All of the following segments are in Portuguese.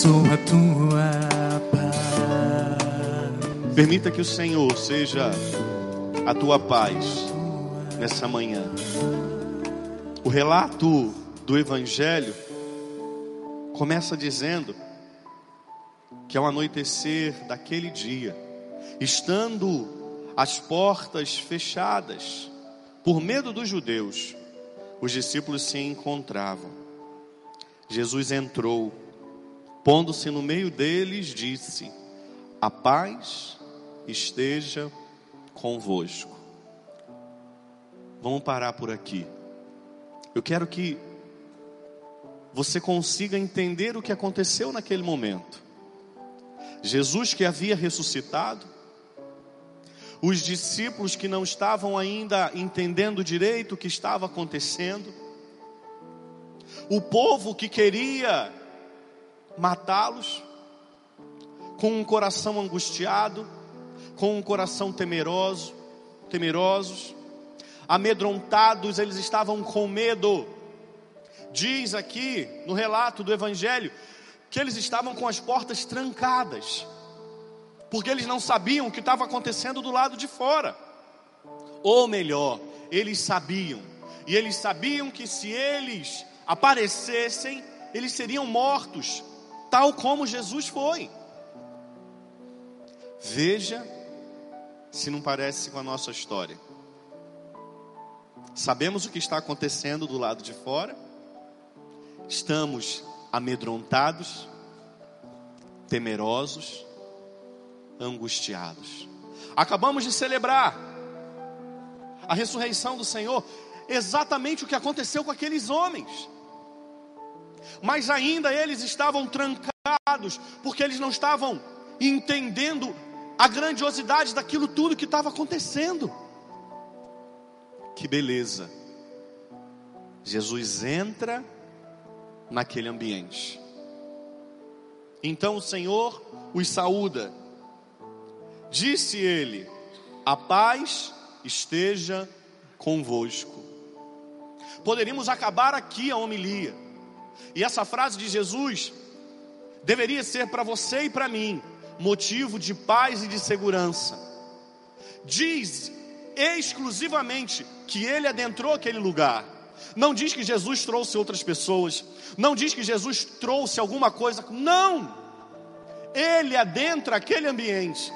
sou a tua paz. Permita que o Senhor seja a tua paz nessa manhã. O relato do Evangelho começa dizendo que ao anoitecer daquele dia, estando as portas fechadas, por medo dos judeus, os discípulos se encontravam. Jesus entrou, pondo-se no meio deles, disse: A paz esteja convosco. Vamos parar por aqui. Eu quero que você consiga entender o que aconteceu naquele momento. Jesus que havia ressuscitado, os discípulos que não estavam ainda entendendo direito o que estava acontecendo, o povo que queria matá-los, com um coração angustiado, com um coração temeroso, temerosos, amedrontados, eles estavam com medo. Diz aqui no relato do evangelho que eles estavam com as portas trancadas porque eles não sabiam o que estava acontecendo do lado de fora. Ou melhor, eles sabiam, e eles sabiam que se eles aparecessem, eles seriam mortos, tal como Jesus foi. Veja se não parece com a nossa história. Sabemos o que está acontecendo do lado de fora, estamos amedrontados, temerosos, angustiados. Acabamos de celebrar a ressurreição do Senhor, exatamente o que aconteceu com aqueles homens. Mas ainda eles estavam trancados, porque eles não estavam entendendo a grandiosidade daquilo tudo que estava acontecendo. Que beleza! Jesus entra naquele ambiente. Então o Senhor os saúda Disse ele: A paz esteja convosco. Poderíamos acabar aqui a homilia. E essa frase de Jesus deveria ser para você e para mim motivo de paz e de segurança. Diz exclusivamente que ele adentrou aquele lugar. Não diz que Jesus trouxe outras pessoas. Não diz que Jesus trouxe alguma coisa. Não! Ele adentra aquele ambiente.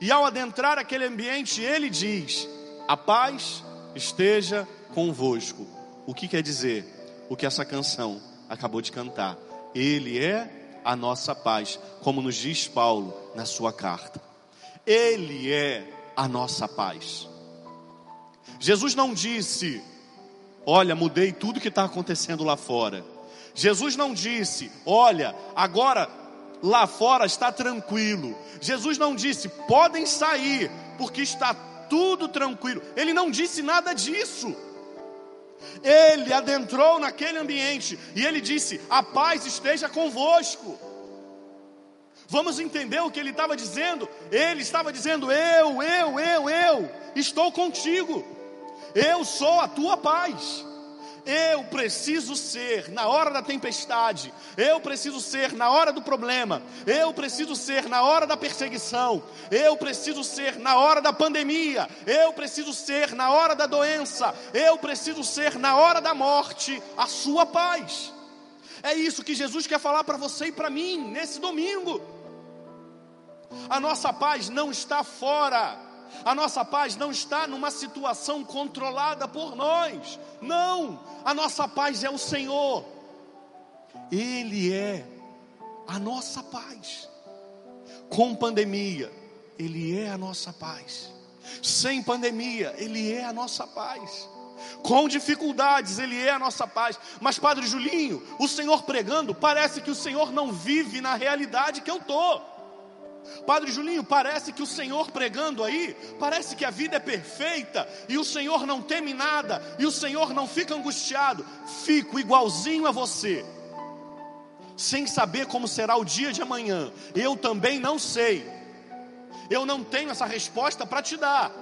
E ao adentrar aquele ambiente, ele diz: A paz esteja convosco. O que quer dizer? O que essa canção acabou de cantar. Ele é a nossa paz, como nos diz Paulo na sua carta. Ele é a nossa paz. Jesus não disse: Olha, mudei tudo que está acontecendo lá fora. Jesus não disse: Olha, agora lá fora está tranquilo. Jesus não disse, podem sair, porque está tudo tranquilo. Ele não disse nada disso. Ele adentrou naquele ambiente e ele disse: A paz esteja convosco. Vamos entender o que ele estava dizendo? Ele estava dizendo: Eu, eu, eu, eu estou contigo. Eu sou a tua paz. Eu preciso ser na hora da tempestade, eu preciso ser na hora do problema, eu preciso ser na hora da perseguição, eu preciso ser na hora da pandemia, eu preciso ser na hora da doença, eu preciso ser na hora da morte, a sua paz. É isso que Jesus quer falar para você e para mim nesse domingo. A nossa paz não está fora a nossa paz não está numa situação controlada por nós. Não, a nossa paz é o Senhor. Ele é a nossa paz. Com pandemia, Ele é a nossa paz. Sem pandemia, Ele é a nossa paz. Com dificuldades, Ele é a nossa paz. Mas, Padre Julinho, o Senhor pregando, parece que o Senhor não vive na realidade que eu estou. Padre Julinho, parece que o Senhor pregando aí, parece que a vida é perfeita e o Senhor não teme nada e o Senhor não fica angustiado. Fico igualzinho a você, sem saber como será o dia de amanhã. Eu também não sei, eu não tenho essa resposta para te dar,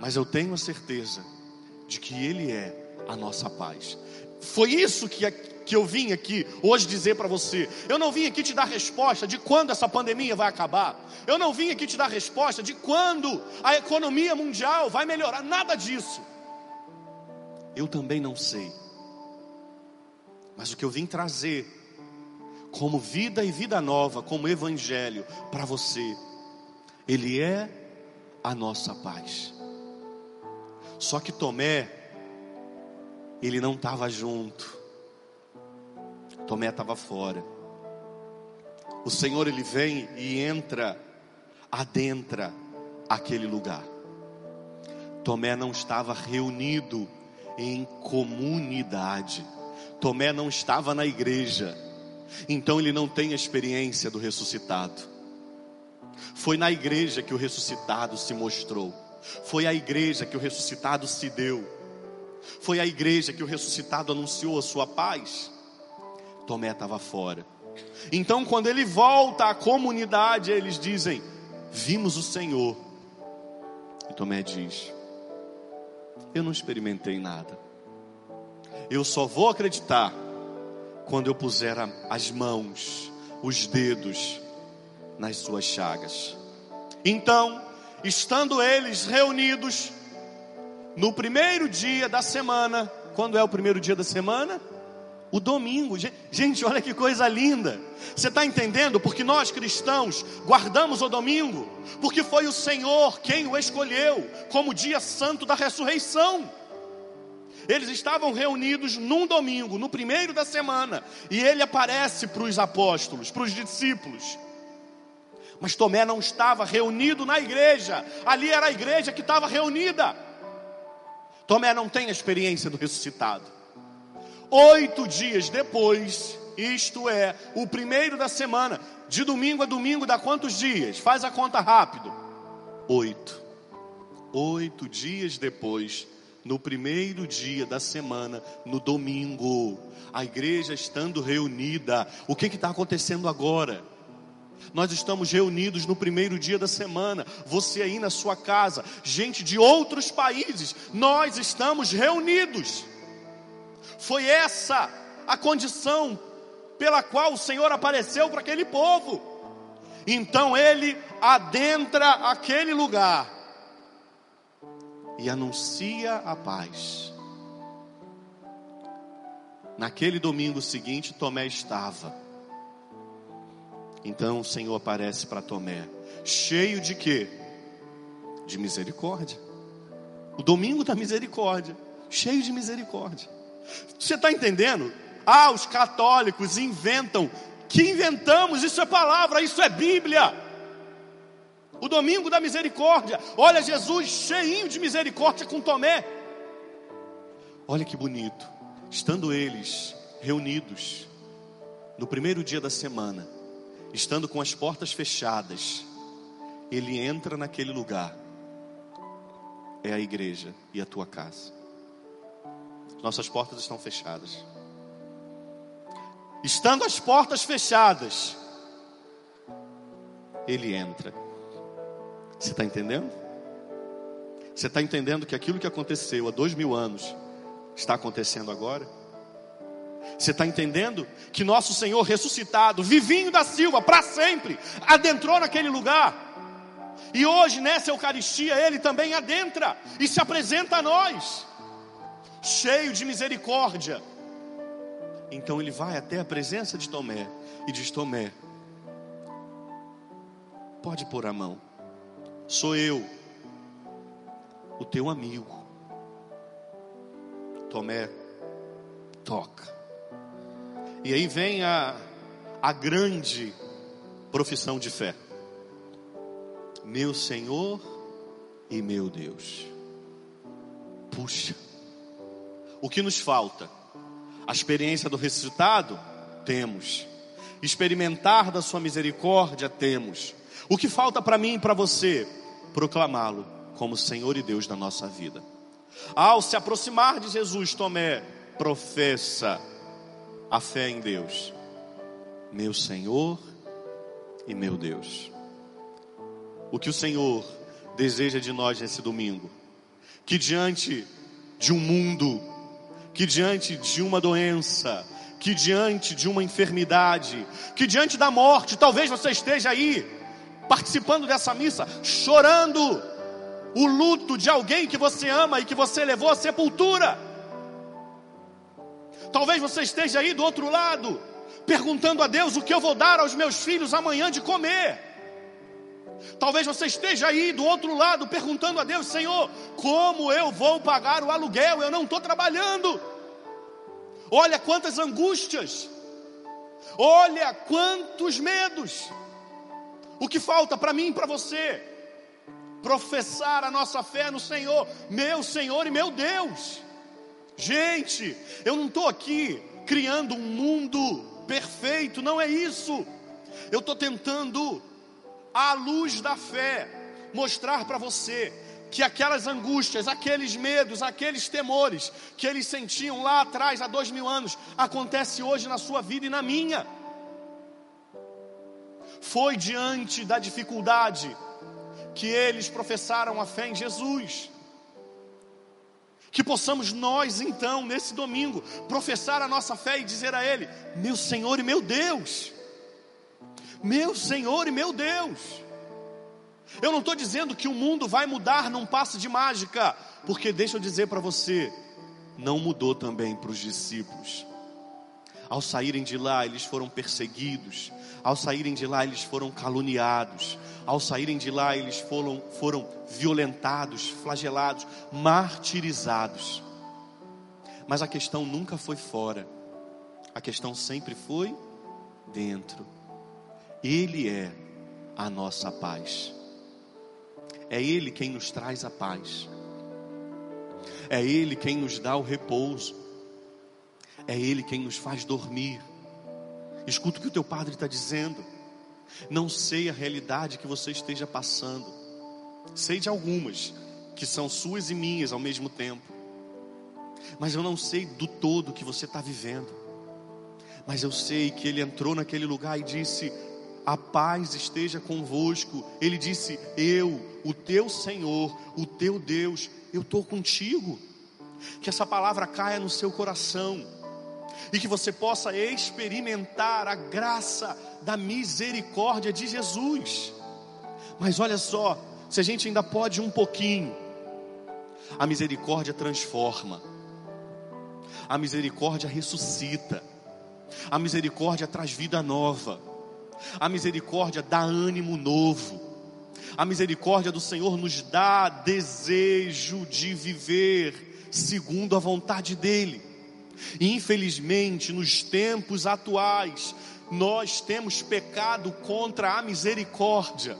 mas eu tenho a certeza de que Ele é a nossa paz. Foi isso que, que eu vim aqui hoje dizer para você. Eu não vim aqui te dar resposta de quando essa pandemia vai acabar. Eu não vim aqui te dar resposta de quando a economia mundial vai melhorar. Nada disso. Eu também não sei. Mas o que eu vim trazer, como vida e vida nova, como evangelho para você, ele é a nossa paz. Só que Tomé, ele não estava junto. Tomé estava fora. O Senhor ele vem e entra, adentra aquele lugar. Tomé não estava reunido em comunidade. Tomé não estava na igreja. Então ele não tem a experiência do ressuscitado. Foi na igreja que o ressuscitado se mostrou. Foi a igreja que o ressuscitado se deu. Foi a igreja que o ressuscitado anunciou a sua paz. Tomé estava fora. Então, quando ele volta à comunidade, eles dizem: Vimos o Senhor. E Tomé diz: Eu não experimentei nada. Eu só vou acreditar quando eu puser as mãos, os dedos nas suas chagas. Então, estando eles reunidos no primeiro dia da semana, quando é o primeiro dia da semana? O domingo, gente, olha que coisa linda. Você está entendendo? Porque nós cristãos guardamos o domingo, porque foi o Senhor quem o escolheu como dia santo da ressurreição. Eles estavam reunidos num domingo, no primeiro da semana, e ele aparece para os apóstolos, para os discípulos. Mas Tomé não estava reunido na igreja, ali era a igreja que estava reunida. Tomé não tem a experiência do ressuscitado. Oito dias depois, isto é, o primeiro da semana, de domingo a domingo dá quantos dias? Faz a conta rápido. Oito. Oito dias depois, no primeiro dia da semana, no domingo, a igreja estando reunida, o que está acontecendo agora? Nós estamos reunidos no primeiro dia da semana, você aí na sua casa, gente de outros países, nós estamos reunidos. Foi essa a condição pela qual o Senhor apareceu para aquele povo. Então ele adentra aquele lugar e anuncia a paz. Naquele domingo seguinte, Tomé estava então o Senhor aparece para Tomé, cheio de quê? De misericórdia. O domingo da misericórdia, cheio de misericórdia. Você está entendendo? Ah, os católicos inventam. Que inventamos? Isso é palavra, isso é Bíblia. O domingo da misericórdia. Olha Jesus cheinho de misericórdia com Tomé. Olha que bonito. Estando eles reunidos no primeiro dia da semana, estando com as portas fechadas, ele entra naquele lugar. É a igreja e a tua casa. Nossas portas estão fechadas. Estando as portas fechadas, ele entra. Você está entendendo? Você está entendendo que aquilo que aconteceu há dois mil anos está acontecendo agora? Você está entendendo? Que nosso Senhor ressuscitado, vivinho da Silva, para sempre, adentrou naquele lugar. E hoje, nessa Eucaristia, Ele também adentra e se apresenta a nós, cheio de misericórdia. Então ele vai até a presença de Tomé e diz: Tomé, pode pôr a mão, sou eu, o teu amigo. Tomé, toca. E aí vem a, a grande profissão de fé: Meu Senhor e meu Deus. Puxa, o que nos falta? A experiência do ressuscitado? Temos. Experimentar da Sua misericórdia? Temos. O que falta para mim e para você? Proclamá-lo como Senhor e Deus da nossa vida. Ao se aproximar de Jesus, Tomé professa a fé em Deus, meu Senhor e meu Deus. O que o Senhor deseja de nós nesse domingo? Que diante de um mundo que diante de uma doença, que diante de uma enfermidade, que diante da morte, talvez você esteja aí participando dessa missa, chorando o luto de alguém que você ama e que você levou à sepultura. Talvez você esteja aí do outro lado, perguntando a Deus o que eu vou dar aos meus filhos amanhã de comer. Talvez você esteja aí do outro lado perguntando a Deus, Senhor, como eu vou pagar o aluguel? Eu não estou trabalhando. Olha quantas angústias, olha quantos medos. O que falta para mim e para você? Professar a nossa fé no Senhor, meu Senhor e meu Deus. Gente, eu não estou aqui criando um mundo perfeito, não é isso. Eu estou tentando à luz da fé, mostrar para você que aquelas angústias, aqueles medos, aqueles temores que eles sentiam lá atrás, há dois mil anos, acontece hoje na sua vida e na minha. Foi diante da dificuldade que eles professaram a fé em Jesus. Que possamos nós, então, nesse domingo, professar a nossa fé e dizer a Ele: Meu Senhor e meu Deus meu Senhor e meu Deus. Eu não estou dizendo que o mundo vai mudar num passo de mágica, porque deixa eu dizer para você, não mudou também para os discípulos. Ao saírem de lá, eles foram perseguidos, ao saírem de lá, eles foram caluniados, ao saírem de lá, eles foram, foram violentados, flagelados, martirizados. Mas a questão nunca foi fora, a questão sempre foi dentro. Ele é a nossa paz. É Ele quem nos traz a paz. É Ele quem nos dá o repouso. É Ele quem nos faz dormir. Escuta o que o teu padre está dizendo. Não sei a realidade que você esteja passando. Sei de algumas que são suas e minhas ao mesmo tempo. Mas eu não sei do todo que você está vivendo. Mas eu sei que ele entrou naquele lugar e disse: a paz esteja convosco. Ele disse: Eu, o teu Senhor, o teu Deus, eu estou contigo. Que essa palavra caia no seu coração e que você possa experimentar a graça da misericórdia de Jesus. Mas olha só, se a gente ainda pode um pouquinho, a misericórdia transforma, a misericórdia ressuscita, a misericórdia traz vida nova. A misericórdia dá ânimo novo. A misericórdia do Senhor nos dá desejo de viver segundo a vontade dEle. Infelizmente, nos tempos atuais, nós temos pecado contra a misericórdia.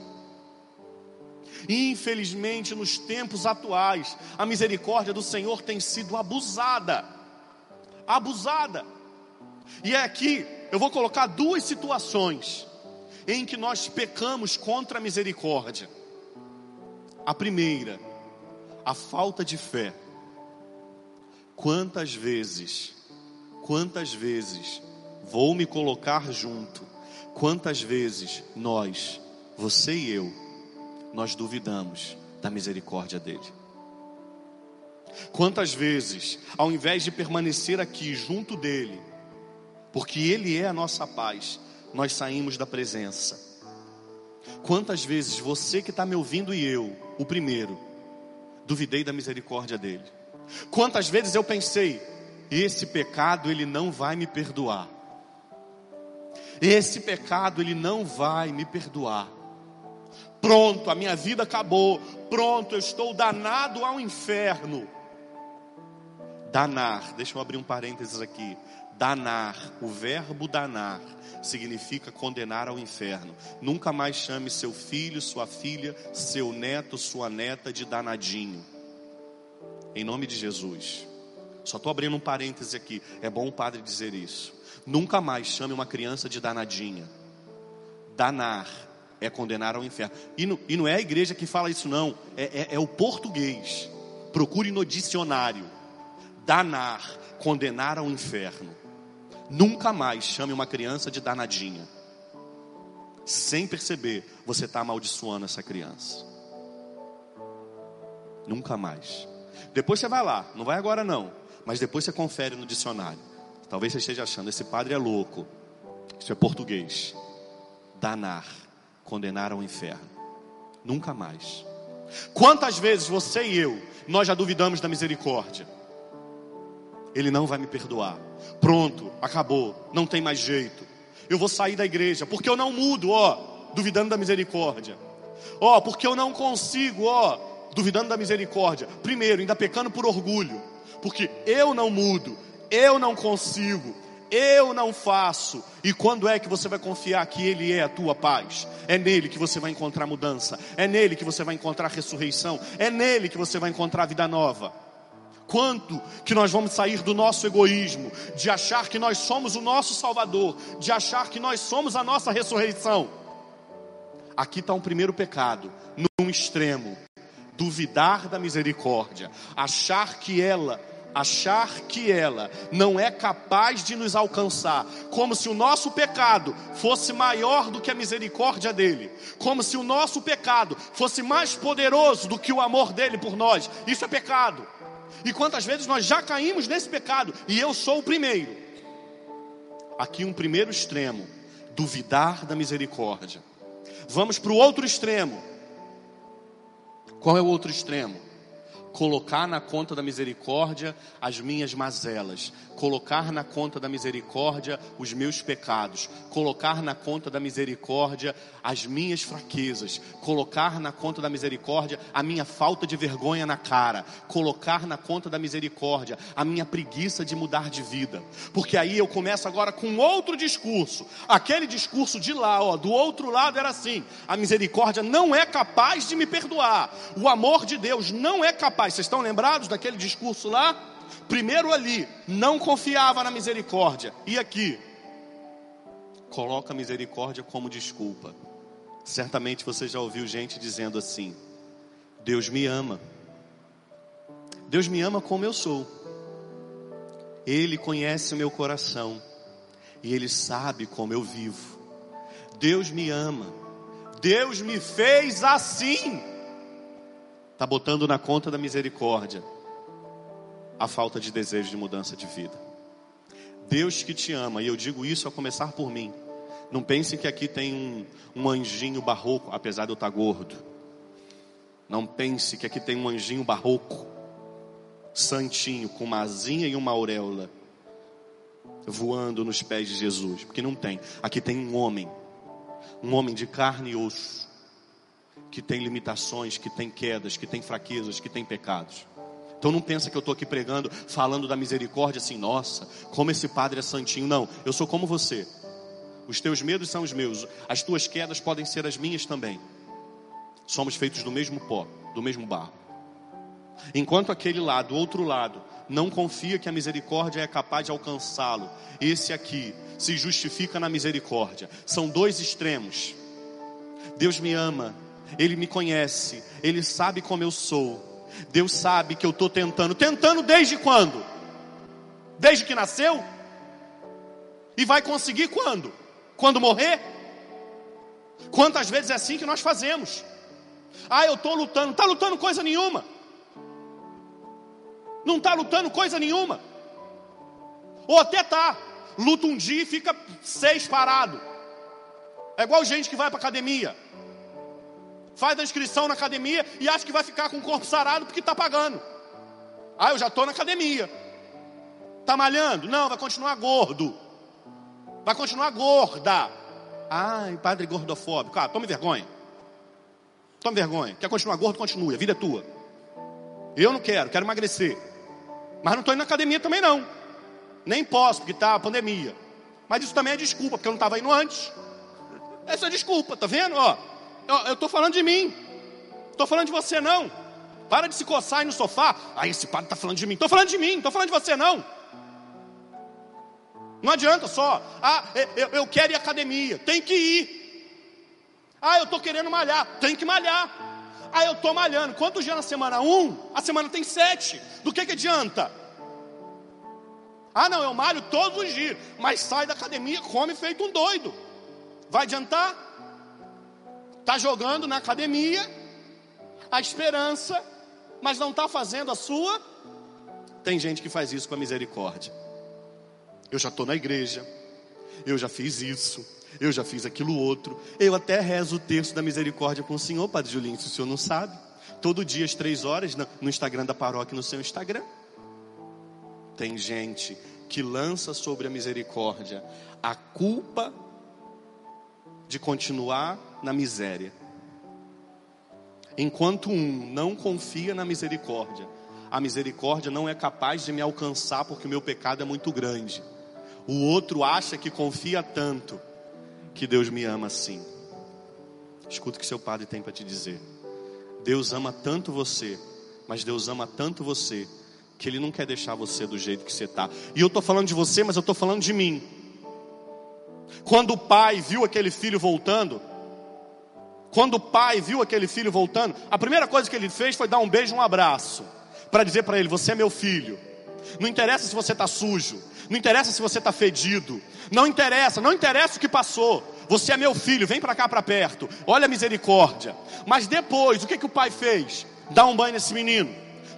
Infelizmente, nos tempos atuais, a misericórdia do Senhor tem sido abusada. Abusada. E é aqui, eu vou colocar duas situações em que nós pecamos contra a misericórdia. A primeira, a falta de fé. Quantas vezes, quantas vezes vou me colocar junto, quantas vezes nós, você e eu, nós duvidamos da misericórdia dele. Quantas vezes, ao invés de permanecer aqui junto dele, porque ele é a nossa paz, nós saímos da presença. Quantas vezes você que está me ouvindo e eu, o primeiro, duvidei da misericórdia dele? Quantas vezes eu pensei, esse pecado ele não vai me perdoar. Esse pecado ele não vai me perdoar. Pronto, a minha vida acabou. Pronto, eu estou danado ao inferno. Danar, deixa eu abrir um parênteses aqui. Danar, o verbo danar, significa condenar ao inferno. Nunca mais chame seu filho, sua filha, seu neto, sua neta de danadinho. Em nome de Jesus. Só estou abrindo um parêntese aqui. É bom o padre dizer isso. Nunca mais chame uma criança de danadinha. Danar é condenar ao inferno. E não, e não é a igreja que fala isso, não. É, é, é o português. Procure no dicionário. Danar, condenar ao inferno. Nunca mais chame uma criança de danadinha. Sem perceber, você está amaldiçoando essa criança. Nunca mais. Depois você vai lá, não vai agora não. Mas depois você confere no dicionário. Talvez você esteja achando, esse padre é louco. Isso é português. Danar, condenar ao inferno. Nunca mais. Quantas vezes você e eu, nós já duvidamos da misericórdia? Ele não vai me perdoar. Pronto, acabou, não tem mais jeito. Eu vou sair da igreja, porque eu não mudo, ó, duvidando da misericórdia. Ó, porque eu não consigo, ó, duvidando da misericórdia. Primeiro, ainda pecando por orgulho, porque eu não mudo, eu não consigo, eu não faço. E quando é que você vai confiar que Ele é a tua paz? É nele que você vai encontrar mudança, é nele que você vai encontrar ressurreição, é nele que você vai encontrar vida nova. Quanto que nós vamos sair do nosso egoísmo, de achar que nós somos o nosso Salvador, de achar que nós somos a nossa ressurreição? Aqui está um primeiro pecado, num extremo, duvidar da misericórdia, achar que ela achar que ela não é capaz de nos alcançar, como se o nosso pecado fosse maior do que a misericórdia dele, como se o nosso pecado fosse mais poderoso do que o amor dele por nós. Isso é pecado. E quantas vezes nós já caímos nesse pecado, e eu sou o primeiro. Aqui um primeiro extremo, duvidar da misericórdia. Vamos para o outro extremo. Qual é o outro extremo? Colocar na conta da misericórdia as minhas mazelas, colocar na conta da misericórdia os meus pecados, colocar na conta da misericórdia as minhas fraquezas, colocar na conta da misericórdia a minha falta de vergonha na cara, colocar na conta da misericórdia a minha preguiça de mudar de vida. Porque aí eu começo agora com outro discurso. Aquele discurso de lá, ó, do outro lado era assim: a misericórdia não é capaz de me perdoar. O amor de Deus não é vocês estão lembrados daquele discurso lá? Primeiro ali, não confiava na misericórdia. E aqui, coloca a misericórdia como desculpa. Certamente você já ouviu gente dizendo assim: Deus me ama. Deus me ama como eu sou. Ele conhece o meu coração e ele sabe como eu vivo. Deus me ama. Deus me fez assim está botando na conta da misericórdia a falta de desejo de mudança de vida. Deus que te ama, e eu digo isso a começar por mim. Não pense que aqui tem um, um anjinho barroco, apesar de eu estar tá gordo. Não pense que aqui tem um anjinho barroco, santinho, com uma asinha e uma auréola, voando nos pés de Jesus, porque não tem. Aqui tem um homem, um homem de carne e osso, que tem limitações, que tem quedas, que tem fraquezas, que tem pecados. Então não pensa que eu estou aqui pregando, falando da misericórdia assim, nossa, como esse padre é santinho. Não, eu sou como você. Os teus medos são os meus, as tuas quedas podem ser as minhas também. Somos feitos do mesmo pó, do mesmo barro. Enquanto aquele lá, do outro lado, não confia que a misericórdia é capaz de alcançá-lo, esse aqui se justifica na misericórdia. São dois extremos. Deus me ama, ele me conhece, Ele sabe como eu sou. Deus sabe que eu estou tentando. Tentando desde quando? Desde que nasceu? E vai conseguir quando? Quando morrer? Quantas vezes é assim que nós fazemos? Ah, eu estou lutando. Está lutando coisa nenhuma. Não está lutando coisa nenhuma. Ou até tá. Luta um dia e fica seis parado. É igual gente que vai para academia faz a inscrição na academia e acha que vai ficar com o corpo sarado porque está pagando. Ah, eu já estou na academia. Está malhando? Não, vai continuar gordo. Vai continuar gorda. Ai, padre gordofóbico. Ah, tome vergonha. Tome vergonha. Quer continuar gordo? Continue. A vida é tua. Eu não quero, quero emagrecer. Mas não estou indo na academia também não. Nem posso, porque está a pandemia. Mas isso também é desculpa, porque eu não estava indo antes. Essa é desculpa, tá vendo? Ó, eu estou falando de mim. Estou falando de você não. Para de se coçar aí no sofá. Ah, esse padre está falando de mim. Estou falando de mim, estou falando de você não. Não adianta só. Ah, eu, eu quero ir à academia. Tem que ir. Ah, eu estou querendo malhar. Tem que malhar. Ah, eu estou malhando. Quantos dias na semana? Um. A semana tem sete. Do que, que adianta? Ah, não, eu malho todos os dias. Mas sai da academia, come feito um doido. Vai adiantar? Está jogando na academia a esperança, mas não está fazendo a sua Tem gente que faz isso com a misericórdia. Eu já estou na igreja, eu já fiz isso, eu já fiz aquilo outro. Eu até rezo o terço da misericórdia com o Senhor, Padre Julinho, se o senhor não sabe. Todo dia às três horas no Instagram da paróquia, no seu Instagram. Tem gente que lança sobre a misericórdia a culpa de continuar na miséria. Enquanto um não confia na misericórdia, a misericórdia não é capaz de me alcançar porque o meu pecado é muito grande. O outro acha que confia tanto que Deus me ama assim. Escuta o que seu padre tem para te dizer. Deus ama tanto você, mas Deus ama tanto você que Ele não quer deixar você do jeito que você está. E eu estou falando de você, mas eu estou falando de mim. Quando o pai viu aquele filho voltando, quando o pai viu aquele filho voltando, a primeira coisa que ele fez foi dar um beijo, um abraço, para dizer para ele: Você é meu filho. Não interessa se você está sujo, não interessa se você está fedido, não interessa, não interessa o que passou. Você é meu filho, vem para cá para perto. Olha a misericórdia. Mas depois, o que, que o pai fez? Dá um banho nesse menino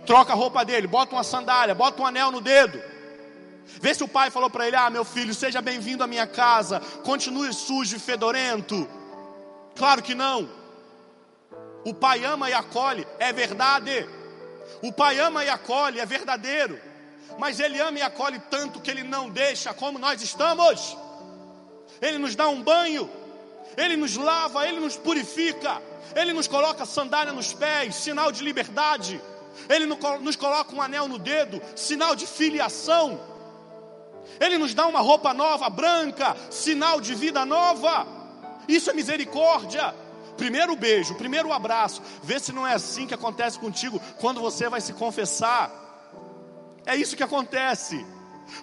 troca a roupa dele, bota uma sandália, bota um anel no dedo. Vê se o pai falou para ele: Ah, meu filho, seja bem-vindo à minha casa, continue sujo e fedorento. Claro que não. O pai ama e acolhe, é verdade. O pai ama e acolhe, é verdadeiro. Mas ele ama e acolhe tanto que ele não deixa como nós estamos. Ele nos dá um banho, ele nos lava, ele nos purifica, ele nos coloca sandália nos pés, sinal de liberdade. Ele nos coloca um anel no dedo, sinal de filiação. Ele nos dá uma roupa nova, branca, sinal de vida nova. Isso é misericórdia. Primeiro beijo, primeiro abraço. Vê se não é assim que acontece contigo quando você vai se confessar. É isso que acontece.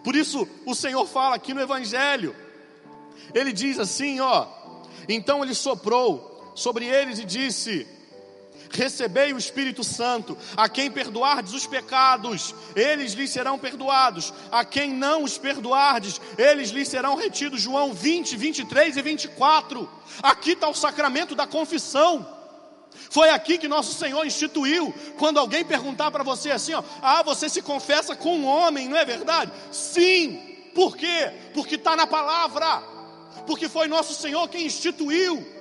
Por isso o Senhor fala aqui no Evangelho. Ele diz assim, ó. Então ele soprou sobre eles e disse: recebei o Espírito Santo. A quem perdoardes os pecados, eles lhes serão perdoados. A quem não os perdoardes, eles lhes serão retidos. João 20, 23 e 24. Aqui está o sacramento da confissão. Foi aqui que nosso Senhor instituiu. Quando alguém perguntar para você assim, ó, ah, você se confessa com um homem, não é verdade? Sim. Por quê? Porque está na palavra. Porque foi nosso Senhor quem instituiu.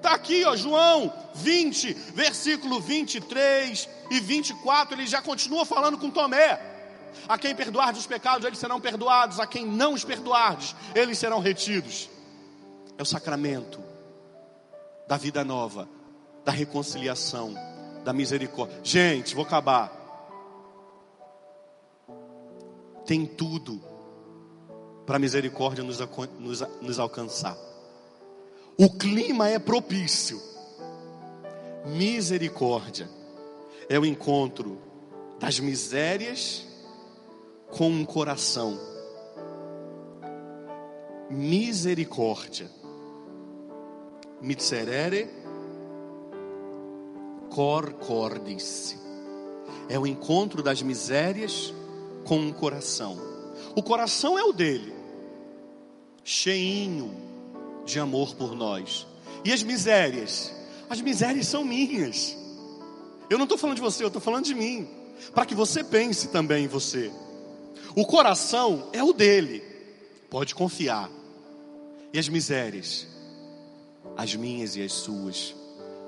Está aqui, ó, João 20, versículo 23 e 24, ele já continua falando com Tomé. A quem perdoardes os pecados, eles serão perdoados. A quem não os perdoardes, eles serão retidos. É o sacramento da vida nova, da reconciliação, da misericórdia. Gente, vou acabar. Tem tudo para a misericórdia nos, nos, nos alcançar. O clima é propício. Misericórdia é o encontro das misérias com um coração. Misericórdia. Miserere cor cordis. É o encontro das misérias com um coração. O coração é o dele, cheinho de amor por nós. E as misérias? As misérias são minhas. Eu não estou falando de você, eu estou falando de mim. Para que você pense também em você. O coração é o dele. Pode confiar. E as misérias? As minhas e as suas.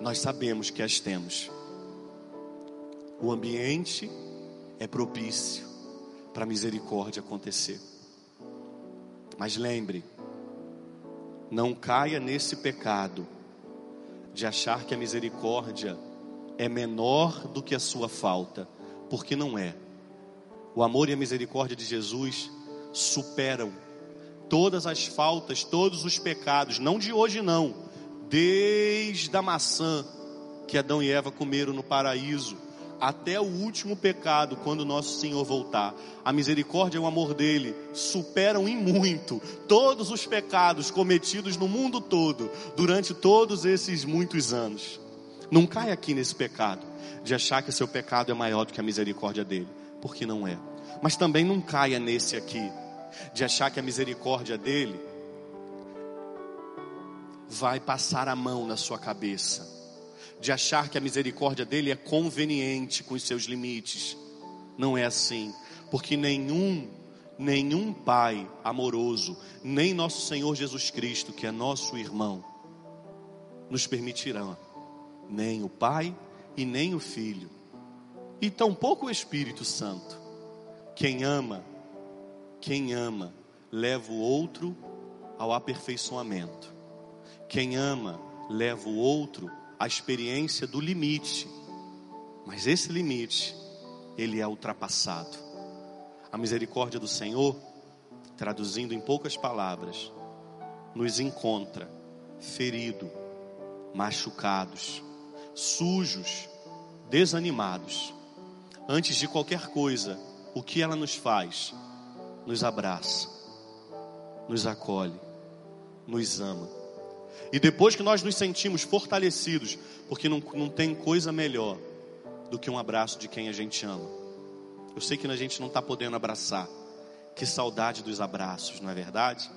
Nós sabemos que as temos. O ambiente é propício para a misericórdia acontecer. Mas lembre, não caia nesse pecado de achar que a misericórdia é menor do que a sua falta, porque não é. O amor e a misericórdia de Jesus superam todas as faltas, todos os pecados, não de hoje não, desde a maçã que Adão e Eva comeram no paraíso até o último pecado, quando nosso Senhor voltar. A misericórdia e o amor dele superam em muito todos os pecados cometidos no mundo todo durante todos esses muitos anos. Não caia aqui nesse pecado de achar que seu pecado é maior do que a misericórdia dele, porque não é. Mas também não caia nesse aqui de achar que a misericórdia dele vai passar a mão na sua cabeça de achar que a misericórdia dele é conveniente com os seus limites. Não é assim. porque nenhum, nenhum pai amoroso, nem nosso Senhor Jesus Cristo, que é nosso irmão, nos permitirão, nem o Pai e nem o Filho, e tampouco o Espírito Santo. Quem ama, quem ama, leva o outro ao aperfeiçoamento. Quem ama, leva o outro à experiência do limite. Mas esse limite, ele é ultrapassado. A misericórdia do Senhor, traduzindo em poucas palavras, nos encontra ferido, machucados, sujos, desanimados. Antes de qualquer coisa, o que ela nos faz? Nos abraça, nos acolhe, nos ama. E depois que nós nos sentimos fortalecidos, porque não, não tem coisa melhor do que um abraço de quem a gente ama. Eu sei que a gente não está podendo abraçar. Que saudade dos abraços, não é verdade?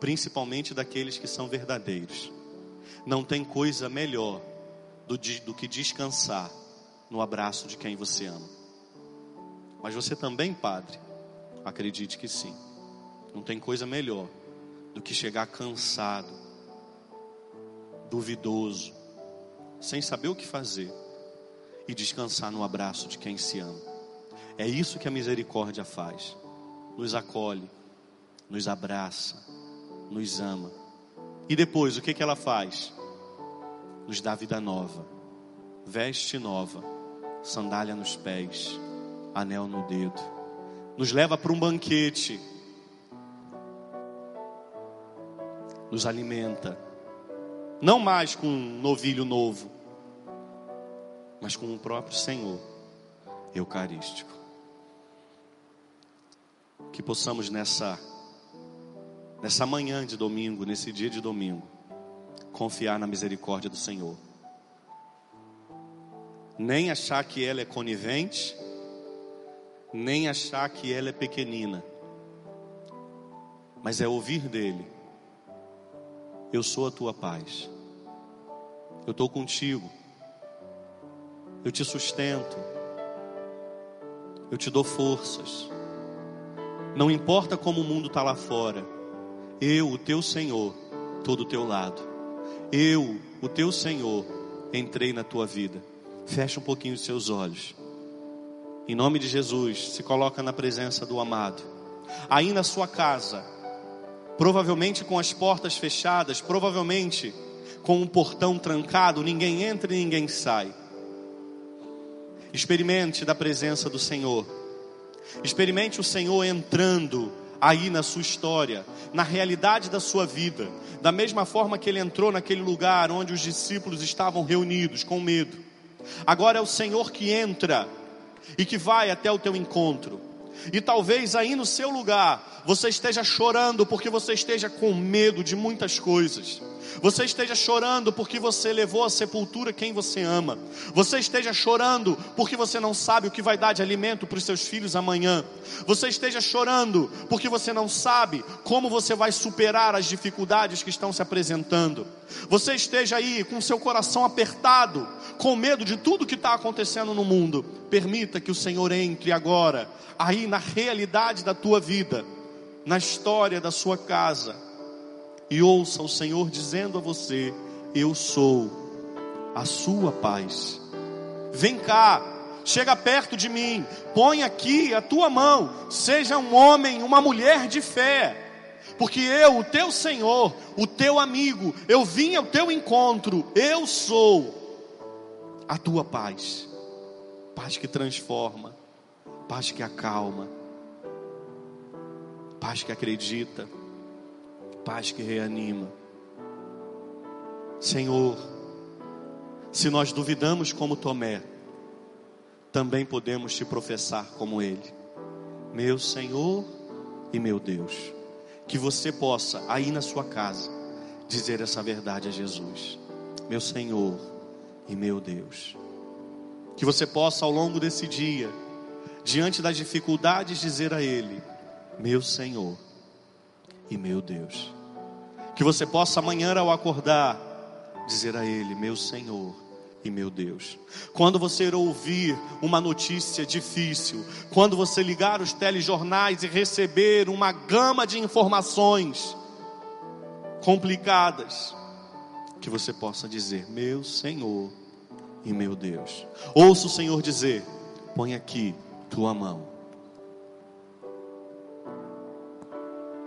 Principalmente daqueles que são verdadeiros. Não tem coisa melhor do, do que descansar no abraço de quem você ama. Mas você também, padre, acredite que sim. Não tem coisa melhor do que chegar cansado, duvidoso, sem saber o que fazer e descansar no abraço de quem se ama. É isso que a misericórdia faz. Nos acolhe, nos abraça, nos ama. E depois, o que, que ela faz? nos dá vida nova, veste nova, sandália nos pés, anel no dedo, nos leva para um banquete, nos alimenta, não mais com um novilho novo, mas com o próprio Senhor Eucarístico. Que possamos nessa nessa manhã de domingo, nesse dia de domingo, confiar na misericórdia do Senhor. Nem achar que ela é conivente, nem achar que ela é pequenina, mas é ouvir dele: Eu sou a tua paz, eu estou contigo, eu te sustento, eu te dou forças. Não importa como o mundo está lá fora, eu, o teu Senhor, estou do teu lado. Eu, o teu Senhor, entrei na tua vida. Fecha um pouquinho os seus olhos. Em nome de Jesus, se coloca na presença do amado. Aí na sua casa, provavelmente com as portas fechadas, provavelmente com um portão trancado, ninguém entra e ninguém sai. Experimente da presença do Senhor. Experimente o Senhor entrando aí na sua história, na realidade da sua vida, da mesma forma que ele entrou naquele lugar onde os discípulos estavam reunidos com medo. Agora é o Senhor que entra e que vai até o teu encontro. E talvez aí no seu lugar você esteja chorando porque você esteja com medo de muitas coisas. Você esteja chorando porque você levou à sepultura quem você ama. Você esteja chorando porque você não sabe o que vai dar de alimento para os seus filhos amanhã. Você esteja chorando porque você não sabe como você vai superar as dificuldades que estão se apresentando. Você esteja aí com seu coração apertado, com medo de tudo que está acontecendo no mundo. Permita que o Senhor entre agora, aí na realidade da tua vida, na história da sua casa e ouça o Senhor dizendo a você: Eu sou a sua paz. Vem cá, chega perto de mim, põe aqui a tua mão, seja um homem, uma mulher de fé. Porque eu, o teu Senhor, o teu amigo, eu vim ao teu encontro, eu sou a tua paz. Paz que transforma, paz que acalma, paz que acredita paz que reanima. Senhor, se nós duvidamos como Tomé, também podemos te professar como ele, meu Senhor e meu Deus. Que você possa, aí na sua casa, dizer essa verdade a Jesus, meu Senhor e meu Deus. Que você possa, ao longo desse dia, diante das dificuldades, dizer a Ele, meu Senhor e meu Deus. Que você possa amanhã ao acordar dizer a Ele, meu Senhor e meu Deus. Quando você ouvir uma notícia difícil, quando você ligar os telejornais e receber uma gama de informações complicadas, que você possa dizer: Meu Senhor e meu Deus. Ouça o Senhor dizer: Põe aqui tua mão